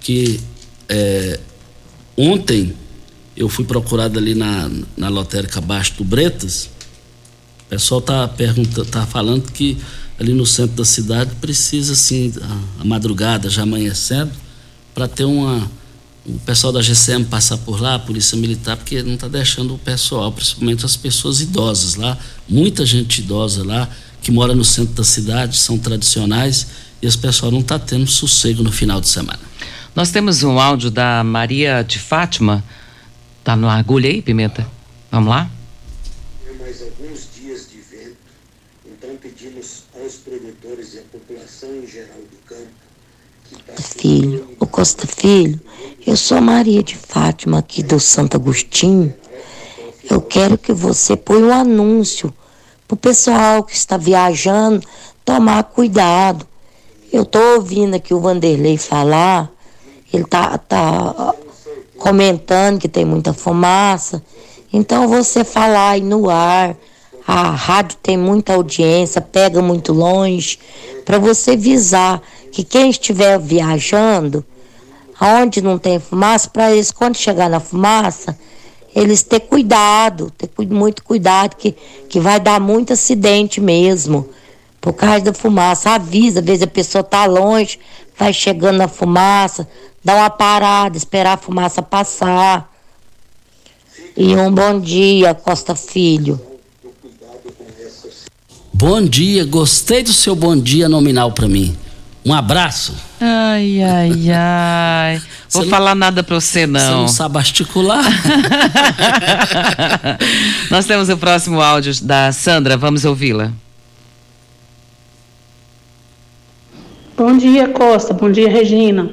que é, Ontem eu fui procurado ali na, na lotérica abaixo do Bretas. O pessoal tá perguntando, tá falando que ali no centro da cidade precisa assim a, a madrugada já amanhecendo para ter uma o pessoal da GCM passar por lá, a polícia militar, porque não está deixando o pessoal, principalmente as pessoas idosas lá, muita gente idosa lá que mora no centro da cidade, são tradicionais e esse pessoal não está tendo sossego no final de semana. Nós temos um áudio da Maria de Fátima. Tá no agulha aí, Pimenta? Vamos lá? mais alguns dias de vento, então pedimos aos produtores e à população em geral do campo tá Filho, o Costa Filho, eu sou Maria de Fátima aqui do Santo Agostinho. Eu quero que você ponha um anúncio pro pessoal que está viajando tomar cuidado. Eu tô ouvindo aqui o Vanderlei falar ele tá, tá comentando que tem muita fumaça. Então você falar aí no ar, a rádio tem muita audiência, pega muito longe, para você visar que quem estiver viajando, aonde não tem fumaça, para eles quando chegar na fumaça, eles ter cuidado, ter muito cuidado, que, que vai dar muito acidente mesmo. Por causa da fumaça, avisa, às vezes a pessoa tá longe, vai chegando na fumaça, dar uma parada, esperar a fumaça passar. E um bom dia, Costa Filho. Bom dia, gostei do seu bom dia nominal para mim. Um abraço. Ai, ai, ai. Vou não, falar nada para você, não. Você não sabe articular? Nós temos o próximo áudio da Sandra, vamos ouvi-la. Bom dia, Costa. Bom dia, Regina.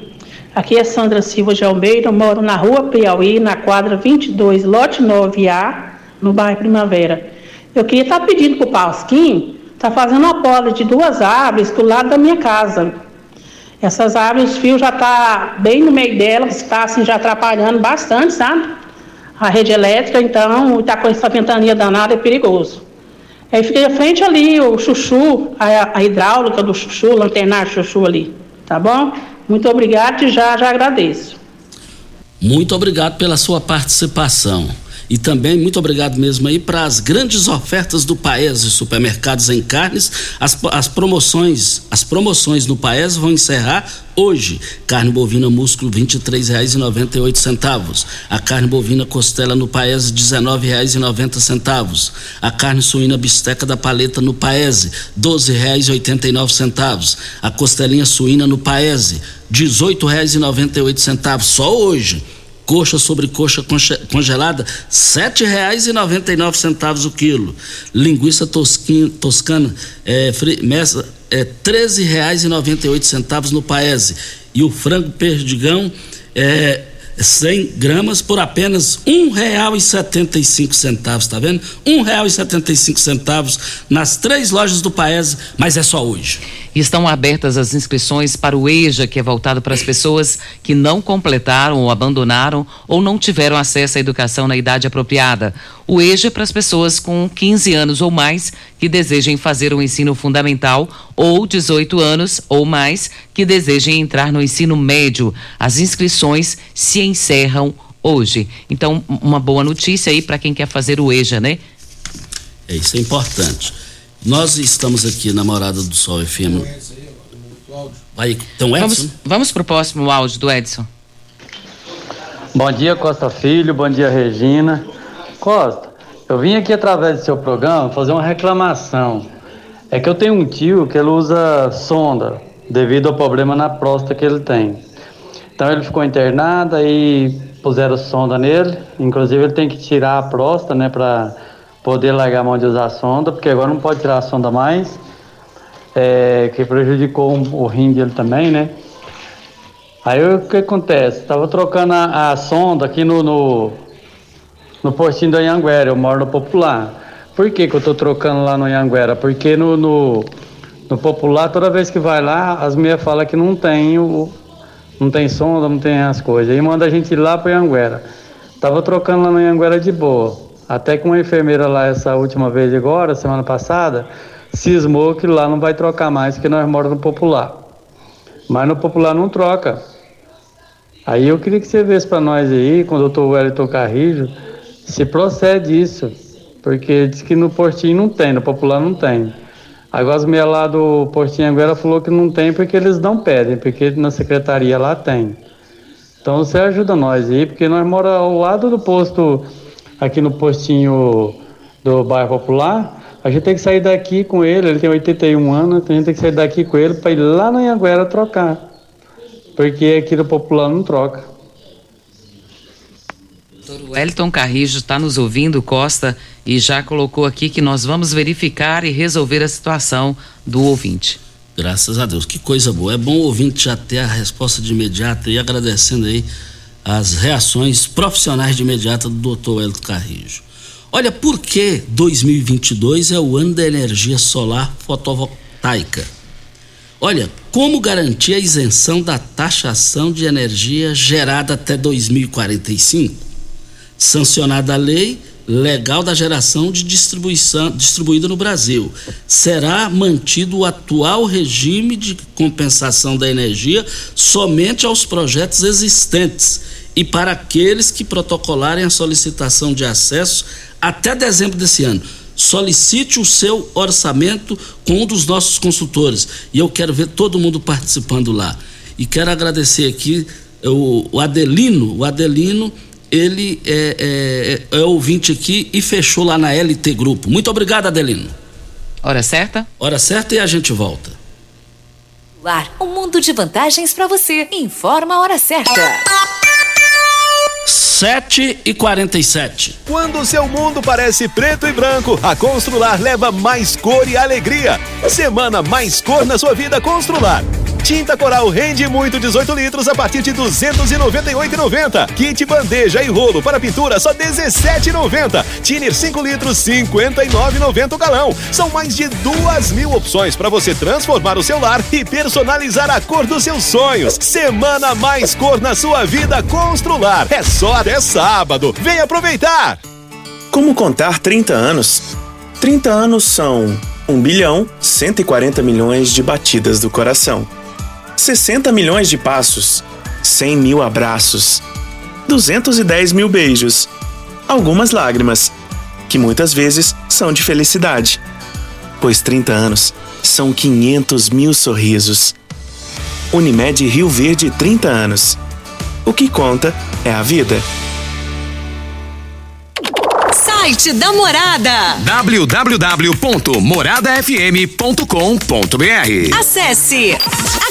Aqui é Sandra Silva de Almeida, moro na rua Piauí, na quadra 22, lote 9A, no bairro Primavera. Eu queria estar pedindo para o Pasquim, está fazendo uma poda de duas árvores do lado da minha casa. Essas árvores, o fio já está bem no meio delas, está assim, já atrapalhando bastante, sabe? A rede elétrica, então, está com essa ventania danada, é perigoso. Aí fiquei à frente ali, o chuchu, a, a hidráulica do chuchu, lanternar chuchu ali, tá bom? Muito obrigado e já, já agradeço. Muito obrigado pela sua participação. E também muito obrigado mesmo aí para as grandes ofertas do Paese Supermercados em Carnes. As, as promoções, as promoções no Paese vão encerrar hoje. Carne bovina músculo R$ 23,98. A carne bovina costela no Paese R$ 19,90. A carne suína bisteca da paleta no Paese R$ 12,89. A costelinha suína no Paese R$ 18,98 só hoje coxa sobre coxa congelada, R$ 7,99 o quilo. Linguiça tosquinha, toscana, é, mesa, é, R$ 13,98 no Paese. E o frango perdigão é 100 gramas por apenas um real e setenta centavos, tá vendo? Um real e setenta centavos nas três lojas do Paese, mas é só hoje. Estão abertas as inscrições para o EJA, que é voltado para as pessoas que não completaram ou abandonaram ou não tiveram acesso à educação na idade apropriada. O EJA é para as pessoas com 15 anos ou mais que desejem fazer o ensino fundamental ou 18 anos ou mais que desejem entrar no ensino médio. As inscrições se encerram hoje. Então, uma boa notícia aí para quem quer fazer o EJA, né? É isso é importante. Nós estamos aqui na Morada do Sol FM. Vai, então, Edson? Vamos, vamos pro próximo áudio do Edson. Bom dia, Costa Filho. Bom dia, Regina. Costa, eu vim aqui através do seu programa fazer uma reclamação. É que eu tenho um tio que ele usa sonda devido ao problema na próstata que ele tem. Então ele ficou internado e puseram sonda nele. Inclusive ele tem que tirar a próstata, né, para poder largar a mão de usar a sonda, porque agora não pode tirar a sonda mais. É, que prejudicou o rim dele também, né? Aí o que acontece? Tava trocando a, a sonda aqui no, no, no postinho da Anhanguera, eu moro no Popular. Por que, que eu tô trocando lá no Anhanguera? Porque no, no, no Popular, toda vez que vai lá, as mulheres falam que não tem o, não tem sonda, não tem as coisas. Aí manda a gente ir lá para Anhanguera. Tava trocando lá no Anhanguera de boa. Até que uma enfermeira lá essa última vez agora, semana passada, cismou que lá não vai trocar mais, porque nós moramos no Popular. Mas no Popular não troca. Aí eu queria que você visse para nós aí, com o doutor Wellington Carrijo, se procede isso. Porque diz que no postinho não tem, no popular não tem. Agora as mulheres lá do postinho agora falou que não tem porque eles não pedem, porque na secretaria lá tem. Então você ajuda nós aí, porque nós moramos ao lado do posto, aqui no postinho do bairro Popular. A gente tem que sair daqui com ele, ele tem 81 anos, então a gente tem que sair daqui com ele para ir lá na Anhanguera trocar porque aqui no Popular não troca. Doutor Wellington Carrijo está nos ouvindo, Costa, e já colocou aqui que nós vamos verificar e resolver a situação do ouvinte. Graças a Deus, que coisa boa. É bom o ouvinte já ter a resposta de imediato e agradecendo aí as reações profissionais de imediato do doutor Wellington Carrijo. Olha, por que 2022 é o ano da energia solar fotovoltaica? Olha, como garantir a isenção da taxação de energia gerada até 2045? Sancionada a lei legal da geração de distribuição distribuída no Brasil. Será mantido o atual regime de compensação da energia somente aos projetos existentes e para aqueles que protocolarem a solicitação de acesso até dezembro desse ano solicite o seu orçamento com um dos nossos consultores. E eu quero ver todo mundo participando lá. E quero agradecer aqui o, Adelino. O Adelino, ele é, é, é, ouvinte aqui e fechou lá na LT Grupo. Muito obrigado, Adelino. Hora certa? Hora certa e a gente volta. Um mundo de vantagens para você. Informa a hora certa. 7 e 47. Quando o seu mundo parece preto e branco, a Constrular leva mais cor e alegria. Semana mais cor na sua vida Constrular. Tinta Coral rende muito 18 litros a partir de 298,90. Kit bandeja e rolo para pintura só 17,90. Tiner 5 litros 59,90 o galão. São mais de duas mil opções para você transformar o seu lar e personalizar a cor dos seus sonhos. Semana mais cor na sua vida Constrular. É só até sábado. Vem aproveitar. Como contar 30 anos? 30 anos são 1 bilhão 140 milhões de batidas do coração. 60 milhões de passos, 100 mil abraços, 210 mil beijos, algumas lágrimas, que muitas vezes são de felicidade. Pois 30 anos são 500 mil sorrisos. Unimed Rio Verde 30 anos. O que conta é a vida. Site da Morada. www.moradafm.com.br Acesse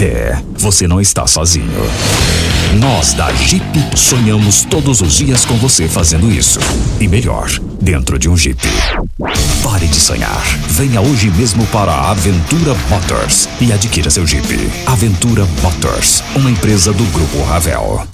É, você não está sozinho. Nós da Jeep sonhamos todos os dias com você fazendo isso. E melhor, dentro de um Jeep. Pare de sonhar. Venha hoje mesmo para a Aventura Motors e adquira seu Jeep. Aventura Motors, uma empresa do Grupo Ravel.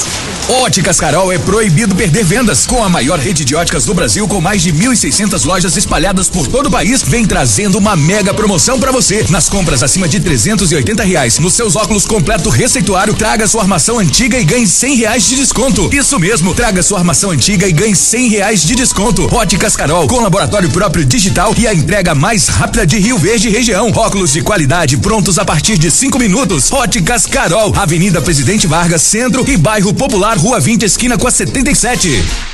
Óticas Carol é proibido perder vendas. Com a maior rede de óticas do Brasil, com mais de 1.600 lojas espalhadas por todo o país, vem trazendo uma mega promoção para você. Nas compras acima de 380 reais, nos seus óculos completo receituário, traga sua armação antiga e ganhe 100 reais de desconto. Isso mesmo, traga sua armação antiga e ganhe 100 reais de desconto. Óticas Carol, com laboratório próprio digital e a entrega mais rápida de Rio Verde região. Óculos de qualidade prontos a partir de 5 minutos. Óticas Carol, Avenida Presidente Vargas, Centro e Bairro Popular, Rua 20, esquina com a 77.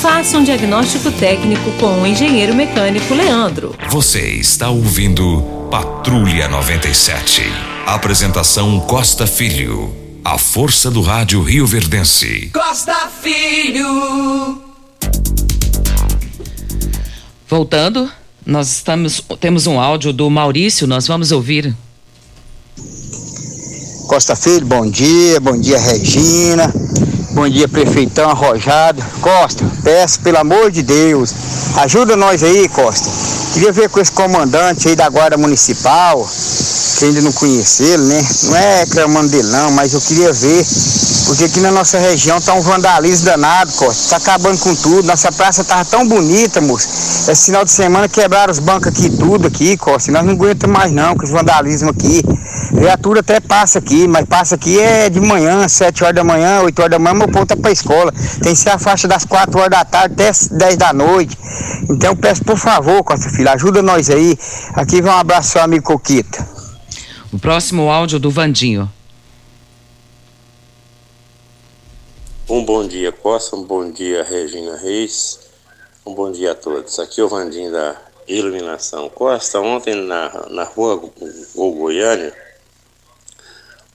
Faça um diagnóstico técnico com o engenheiro mecânico Leandro. Você está ouvindo Patrulha 97. Apresentação Costa Filho. A força do rádio Rio Verdense. Costa Filho. Voltando, nós estamos, temos um áudio do Maurício, nós vamos ouvir. Costa Filho, bom dia, bom dia Regina, bom dia prefeitão arrojado. Costa, peço pelo amor de Deus, ajuda nós aí, Costa. Queria ver com esse comandante aí da Guarda Municipal, que ainda não conheceu né? Não é reclamando dele não, mas eu queria ver, porque aqui na nossa região tá um vandalismo danado, Costa. Tá acabando com tudo. Nossa praça tava tão bonita, moço. Esse final de semana quebraram os bancos aqui tudo aqui, Costa. Nós não aguentamos mais não com esse vandalismo aqui. Viatura até passa aqui, mas passa aqui é de manhã, 7 horas da manhã, 8 horas da manhã, meu povo tá pra escola. Tem que ser a faixa das 4 horas da tarde até 10 da noite. Então eu peço por favor, Costa Filho, ajuda nós aí. Aqui vai um abraço seu amigo Coquita. O próximo áudio do Vandinho. Um bom dia, Costa. Um bom dia, Regina Reis. Um bom dia a todos. Aqui é o Vandinho da Iluminação. Costa, ontem na, na rua Go Goiânia,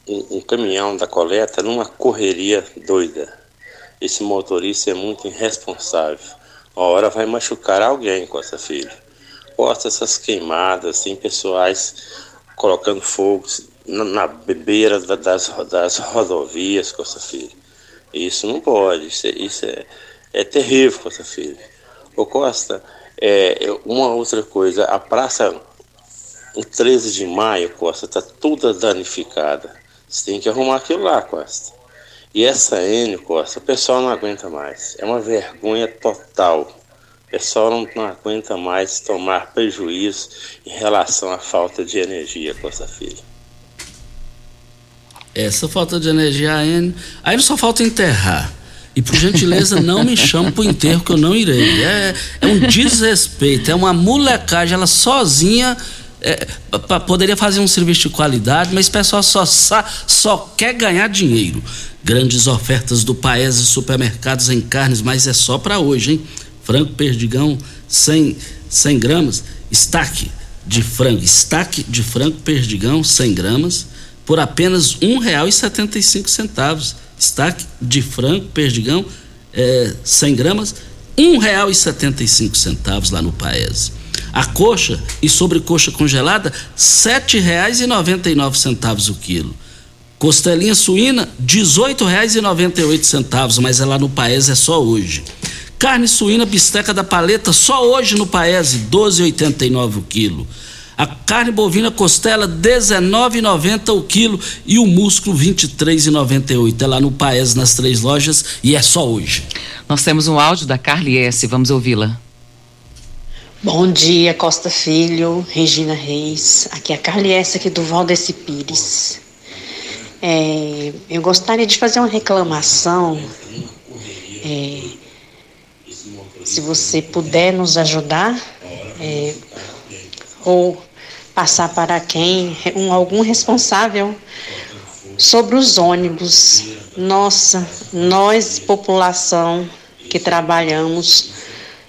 um, um caminhão da coleta numa correria doida. Esse motorista é muito irresponsável. Uma hora vai machucar alguém, Costa Filho. Costa, essas queimadas, tem pessoais colocando fogo na, na beira da- das, das rodovias, Costa Filho. Isso não pode, isso é, isso é, é terrível, Costa Filho. Ô Costa, é, uma outra coisa, a praça, o 13 de maio, Costa, está toda danificada. Você tem que arrumar aquilo lá, Costa. E essa N, Costa, o pessoal não aguenta mais. É uma vergonha total. O pessoal não, não aguenta mais tomar prejuízo em relação à falta de energia, Costa Filho. Essa falta de energia aí, aí não só falta enterrar. E por gentileza, não me chame pro enterro que eu não irei. É, é um desrespeito, é uma molecagem, ela sozinha é, poderia fazer um serviço de qualidade, mas o pessoal só, só quer ganhar dinheiro. Grandes ofertas do Paese Supermercados em carnes, mas é só para hoje, hein? Frango perdigão 100, 100 gramas, estaque de frango, estaque de frango perdigão 100 gramas por apenas R$ 1,75. Estaque de frango perdigão é, 100 gramas, R$ 1,75 lá no Paese. A coxa e sobrecoxa congelada, R$ 7,99 o quilo. Costelinha suína, R$ 18,98, mas é lá no Paese, é só hoje. Carne suína bisteca da paleta, só hoje no Paese, R$ 12,89 o quilo. A carne bovina costela, R$ 19,90 o quilo e o músculo, R$ 23,98. É lá no Paese, nas três lojas, e é só hoje. Nós temos um áudio da Carly S. Vamos ouvi-la. Bom dia, Costa Filho, Regina Reis. Aqui é a Carliessa aqui do Valdeci Pires. É, eu gostaria de fazer uma reclamação. É, se você puder nos ajudar, é, ou passar para quem, um, algum responsável sobre os ônibus. Nossa, nós, população que trabalhamos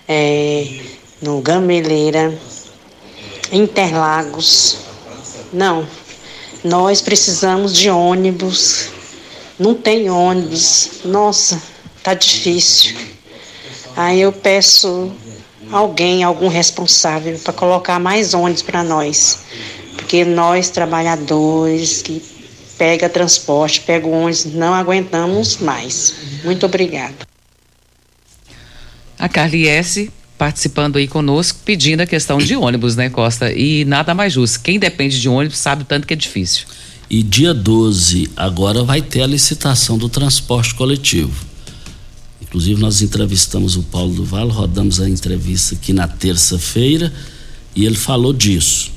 é, no Gameleira, Interlagos, não, nós precisamos de ônibus, não tem ônibus, nossa, tá difícil. Aí eu peço alguém, algum responsável, para colocar mais ônibus para nós. Porque nós, trabalhadores, que pega transporte, pega ônibus, não aguentamos mais. Muito obrigada. A Carly S participando aí conosco, pedindo a questão de ônibus, né, Costa? E nada mais justo. Quem depende de ônibus sabe o tanto que é difícil. E dia 12, agora vai ter a licitação do transporte coletivo. Inclusive, nós entrevistamos o Paulo do Vale, rodamos a entrevista aqui na terça-feira e ele falou disso.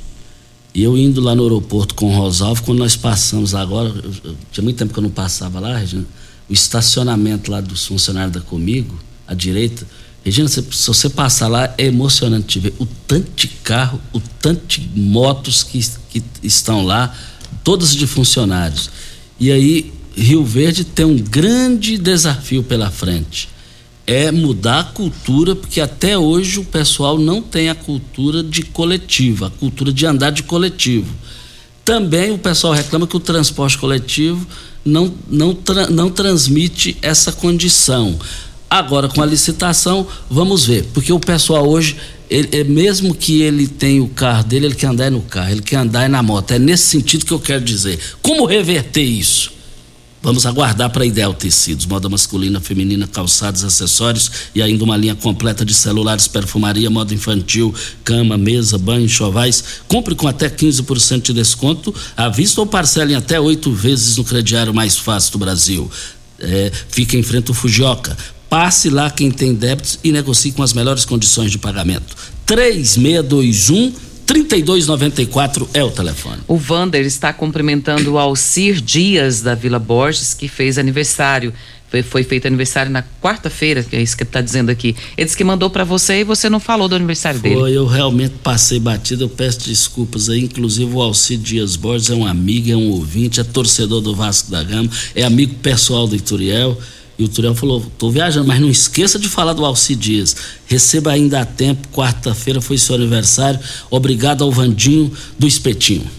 E eu indo lá no aeroporto com o Rosalvo, quando nós passamos agora, tinha muito tempo que eu não passava lá, Regina, o estacionamento lá dos funcionários da Comigo, à direita, Regina, se, você passar lá, é emocionante ver o tanto de carro, o tanto de motos que, que estão lá, todas de funcionários. E aí, Rio Verde tem um grande desafio pela frente. É mudar a cultura, porque até hoje o pessoal não tem a cultura de coletivo, a cultura de andar de coletivo. Também o pessoal reclama que o transporte coletivo não, não, não transmite essa condição. Agora, com a licitação, vamos ver, porque o pessoal hoje, ele, é, mesmo que ele tenha o carro dele, ele quer andar no carro, ele quer andar na moto. É nesse sentido que eu quero dizer. Como reverter isso? Vamos aguardar para Ideal Tecidos, moda masculina, feminina, calçados, acessórios e ainda uma linha completa de celulares, perfumaria, moda infantil, cama, mesa, banho, chovais. Compre com até 15% de desconto à vista ou parcele em até oito vezes no crediário mais fácil do Brasil. É, fica em frente ao Fujioka. Passe lá quem tem débitos e negocie com as melhores condições de pagamento. 3621 3294 é o telefone. O Vander está cumprimentando o Alcir Dias da Vila Borges, que fez aniversário. Foi, foi feito aniversário na quarta-feira, que é isso que ele está dizendo aqui. Ele disse que mandou para você e você não falou do aniversário foi, dele. Eu realmente passei batido, eu peço desculpas aí. Inclusive, o Alcir Dias Borges é um amigo, é um ouvinte, é torcedor do Vasco da Gama, é amigo pessoal do Ituriel. E o Turiel falou: tô viajando, mas não esqueça de falar do Alci Dias. Receba ainda a tempo, quarta-feira foi seu aniversário. Obrigado ao Vandinho do Espetinho.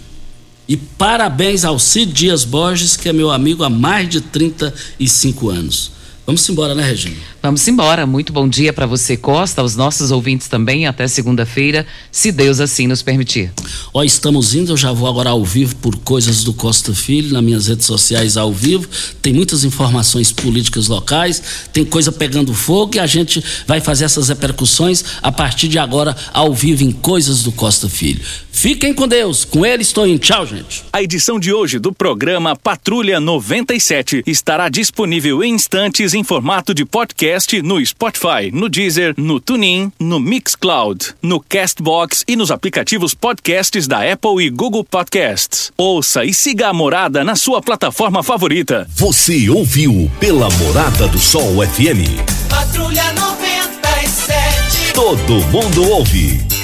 E parabéns ao Cid Dias Borges, que é meu amigo há mais de 35 anos. Vamos embora, né, Regina? Vamos embora. Muito bom dia para você, Costa, aos nossos ouvintes também, até segunda-feira, se Deus assim nos permitir. Ó, estamos indo, eu já vou agora ao vivo por Coisas do Costa Filho, nas minhas redes sociais ao vivo. Tem muitas informações políticas locais, tem coisa pegando fogo e a gente vai fazer essas repercussões a partir de agora ao vivo em Coisas do Costa Filho. Fiquem com Deus, com ele estou em tchau, gente. A edição de hoje do programa Patrulha 97 estará disponível em instantes em formato de podcast no Spotify, no Deezer, no TuneIn, no Mixcloud, no Castbox e nos aplicativos podcasts da Apple e Google Podcasts. Ouça e siga a Morada na sua plataforma favorita. Você ouviu pela Morada do Sol FM. Patrulha 97. Todo mundo ouve,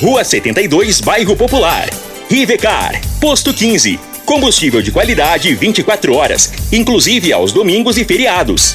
Rua 72, Bairro Popular. Rivecar. Posto 15. Combustível de qualidade 24 horas, inclusive aos domingos e feriados.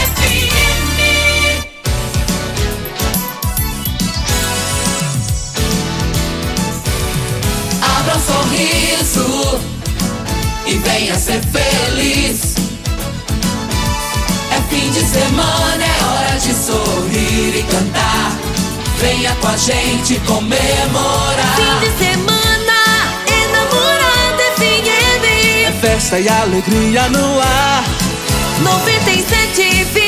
Venha ser feliz. É fim de semana, é hora de sorrir e cantar. Venha com a gente comemorar. Fim de semana, enamorada FM. É festa e alegria no ar. 97,7